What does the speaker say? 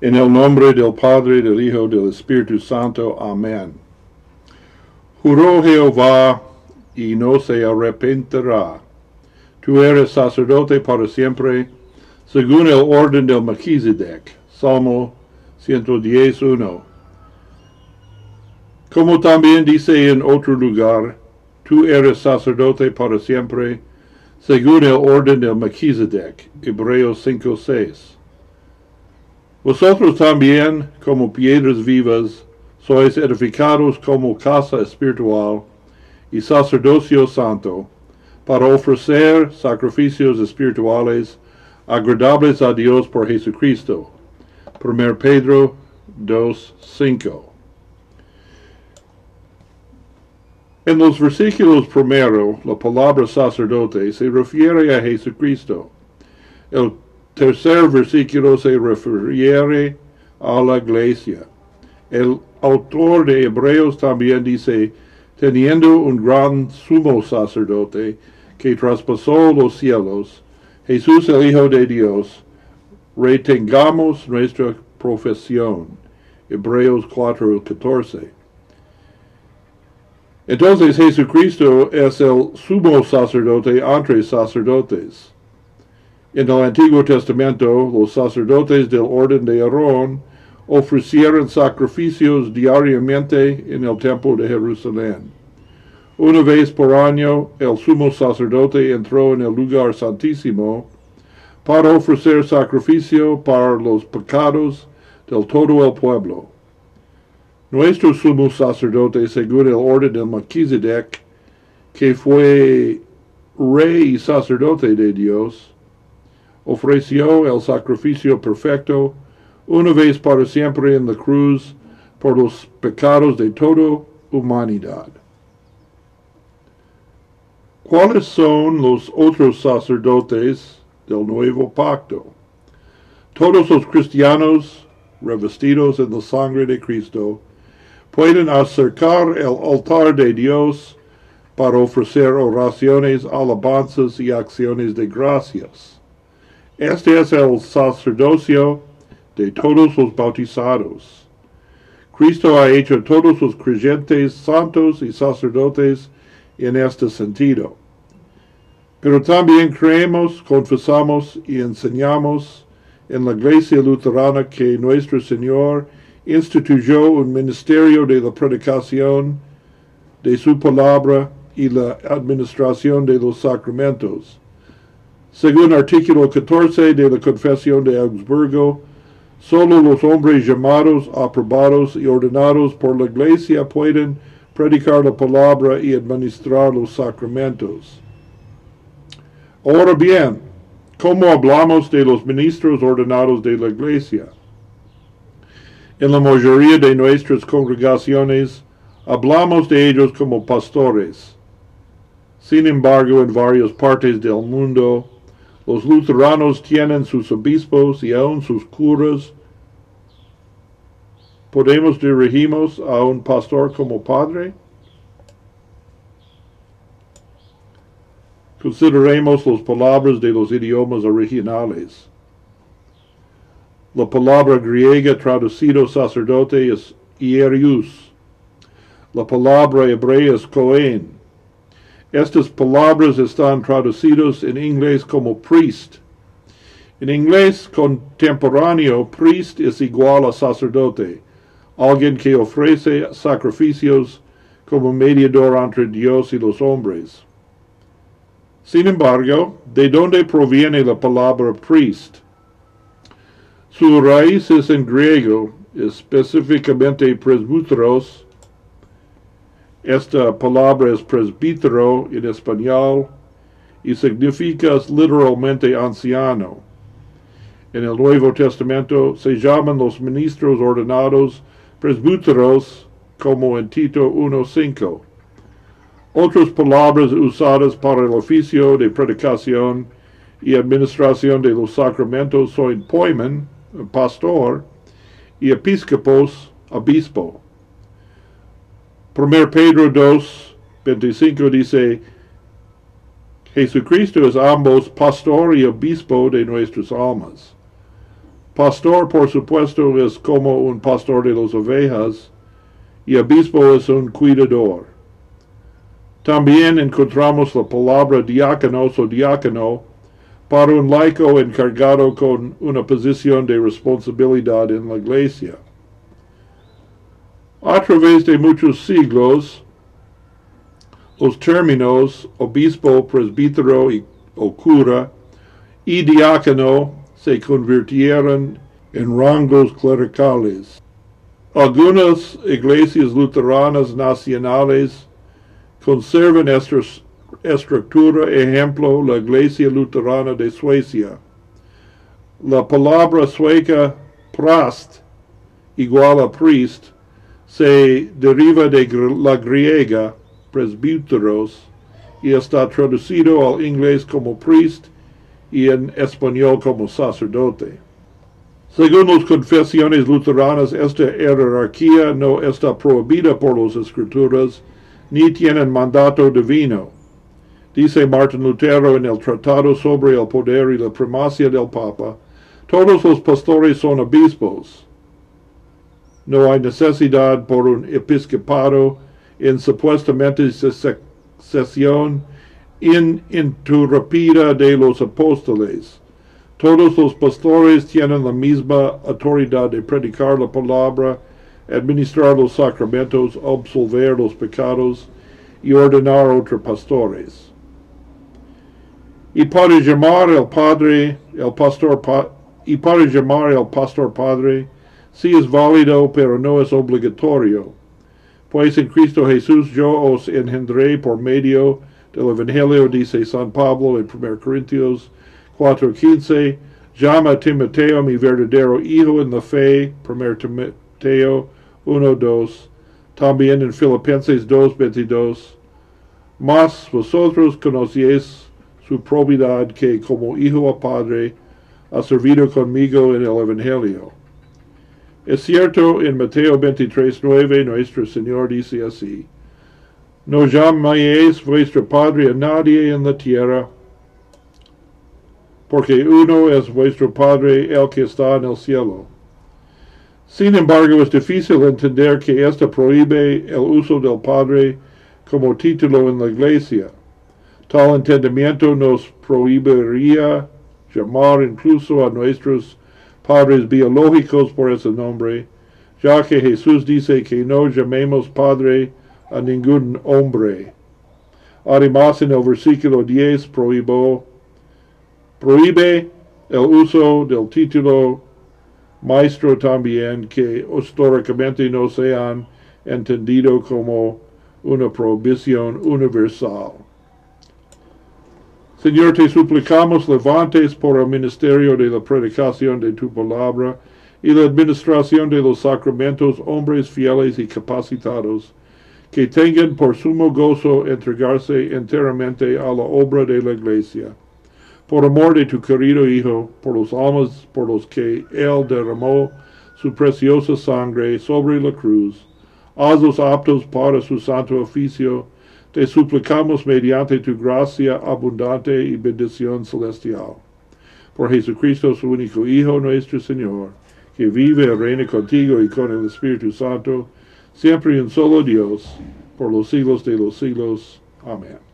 En el nombre del Padre, del Hijo, del Espíritu Santo. Amén. Juró Jehová y no se arrepentirá. Tú eres sacerdote para siempre, según el orden del Melquisedec. Salmo 111. Como también dice en otro lugar, tú eres sacerdote para siempre, según el orden del Melquisedec. Hebreos 5:6. Vosotros también, como piedras vivas, sois edificados como casa espiritual y sacerdocio santo, para ofrecer sacrificios espirituales agradables a Dios por Jesucristo. 1 Pedro 2:5. En los versículos primero, la palabra sacerdote se refiere a Jesucristo. El tercer versículo se refiere a la iglesia. El autor de Hebreos también dice, teniendo un gran sumo sacerdote que traspasó los cielos, Jesús el Hijo de Dios, retengamos nuestra profesión. Hebreos 4, 14. Entonces Jesucristo es el sumo sacerdote entre sacerdotes. En el Antiguo Testamento, los sacerdotes del orden de Aarón ofrecieron sacrificios diariamente en el templo de Jerusalén. Una vez por año, el sumo sacerdote entró en el lugar santísimo para ofrecer sacrificio para los pecados del todo el pueblo. Nuestro sumo sacerdote, según el orden de Melquisedec, que fue rey y sacerdote de Dios, ofreció el sacrificio perfecto una vez para siempre en la cruz por los pecados de toda humanidad. ¿Cuáles son los otros sacerdotes del nuevo pacto? Todos los cristianos revestidos en la sangre de Cristo pueden acercar el altar de Dios para ofrecer oraciones, alabanzas y acciones de gracias. Este es el sacerdocio de todos los bautizados. Cristo ha hecho todos los creyentes santos y sacerdotes en este sentido. Pero también creemos, confesamos y enseñamos en la Iglesia Luterana que nuestro Señor instituyó un ministerio de la predicación de su palabra y la administración de los sacramentos. Según artículo 14 de la Confesión de Augsburgo, solo los hombres llamados, aprobados y ordenados por la Iglesia pueden predicar la palabra y administrar los sacramentos. Ahora bien, ¿cómo hablamos de los ministros ordenados de la Iglesia? En la mayoría de nuestras congregaciones hablamos de ellos como pastores. Sin embargo, en varias partes del mundo, los luteranos tienen sus obispos y aún sus curas. ¿Podemos dirigirnos a un pastor como padre? Consideremos las palabras de los idiomas originales. La palabra griega traducido sacerdote es ierius. La palabra hebrea es cohen. Estas palabras están traducidas en inglés como priest. En inglés contemporáneo, priest es igual a sacerdote, alguien que ofrece sacrificios como mediador entre Dios y los hombres. Sin embargo, ¿de dónde proviene la palabra priest? Su raíz es en griego, específicamente presbúteros. Esta palabra es presbítero en español y significa literalmente anciano. En el Nuevo Testamento se llaman los ministros ordenados presbúteros como en Tito 1.5. Otras palabras usadas para el oficio de predicación y administración de los sacramentos son poimen, pastor, y episcopos, obispo. 1 Pedro 2, 25 dice, Jesucristo es ambos pastor y obispo de nuestras almas. Pastor, por supuesto, es como un pastor de las ovejas, y obispo es un cuidador. También encontramos la palabra diáconos o diácono para un laico encargado con una posición de responsabilidad en la iglesia. A través de muchos siglos, los términos obispo, presbítero y, o cura y diácono se convirtieron en rangos clericales. Algunas iglesias luteranas nacionales conservan esta estructura, ejemplo, la Iglesia Luterana de Suecia. La palabra sueca prast, igual a priest, se deriva de la griega presbíteros y está traducido al inglés como priest y en español como sacerdote. Según las confesiones luteranas, esta jerarquía no está prohibida por las escrituras ni tienen mandato divino. Dice Martin Lutero en el Tratado sobre el Poder y la Primacia del Papa, todos los pastores son obispos. No hay necesidad por un episcopado en supuestamente sesión ininterrumpida de los apóstoles. Todos los pastores tienen la misma autoridad de predicar la palabra, administrar los sacramentos, absolver los pecados y ordenar otros pastores. Y para llamar el padre, el pastor, y para llamar pastor padre, sí es válido, pero no es obligatorio. Pues en Cristo Jesús yo os engendré por medio del Evangelio, dice San Pablo en 1 Corintios 4:15, llama a Timoteo mi verdadero hijo en la fe, 1 Timoteo 1:2, también en Filipenses 2:22, mas vosotros conocéis su probidad que como hijo a padre ha servido conmigo en el Evangelio. Es cierto, en Mateo 23:9 nuestro Señor dice así, no llaméis vuestro Padre a nadie en la tierra, porque uno es vuestro Padre, el que está en el cielo. Sin embargo, es difícil entender que esto prohíbe el uso del Padre como título en la iglesia. Tal entendimiento nos prohibiría llamar incluso a nuestros padres biológicos por ese nombre, ya que Jesús dice que no llamemos Padre a ningún hombre. Además, en el versículo 10 prohíbo, prohíbe el uso del título maestro también que históricamente no sean entendido como una prohibición universal. Señor, te suplicamos levantes por el ministerio de la predicación de tu palabra y la administración de los sacramentos hombres fieles y capacitados que tengan por sumo gozo entregarse enteramente a la obra de la iglesia, por amor de tu querido Hijo, por los almas por los que Él derramó su preciosa sangre sobre la cruz, hazlos aptos para su santo oficio, te suplicamos mediante tu gracia abundante y bendición celestial. Por Jesucristo, su único Hijo, nuestro Señor, que vive y reina contigo y con el Espíritu Santo, siempre y un solo Dios, por los siglos de los siglos. Amén.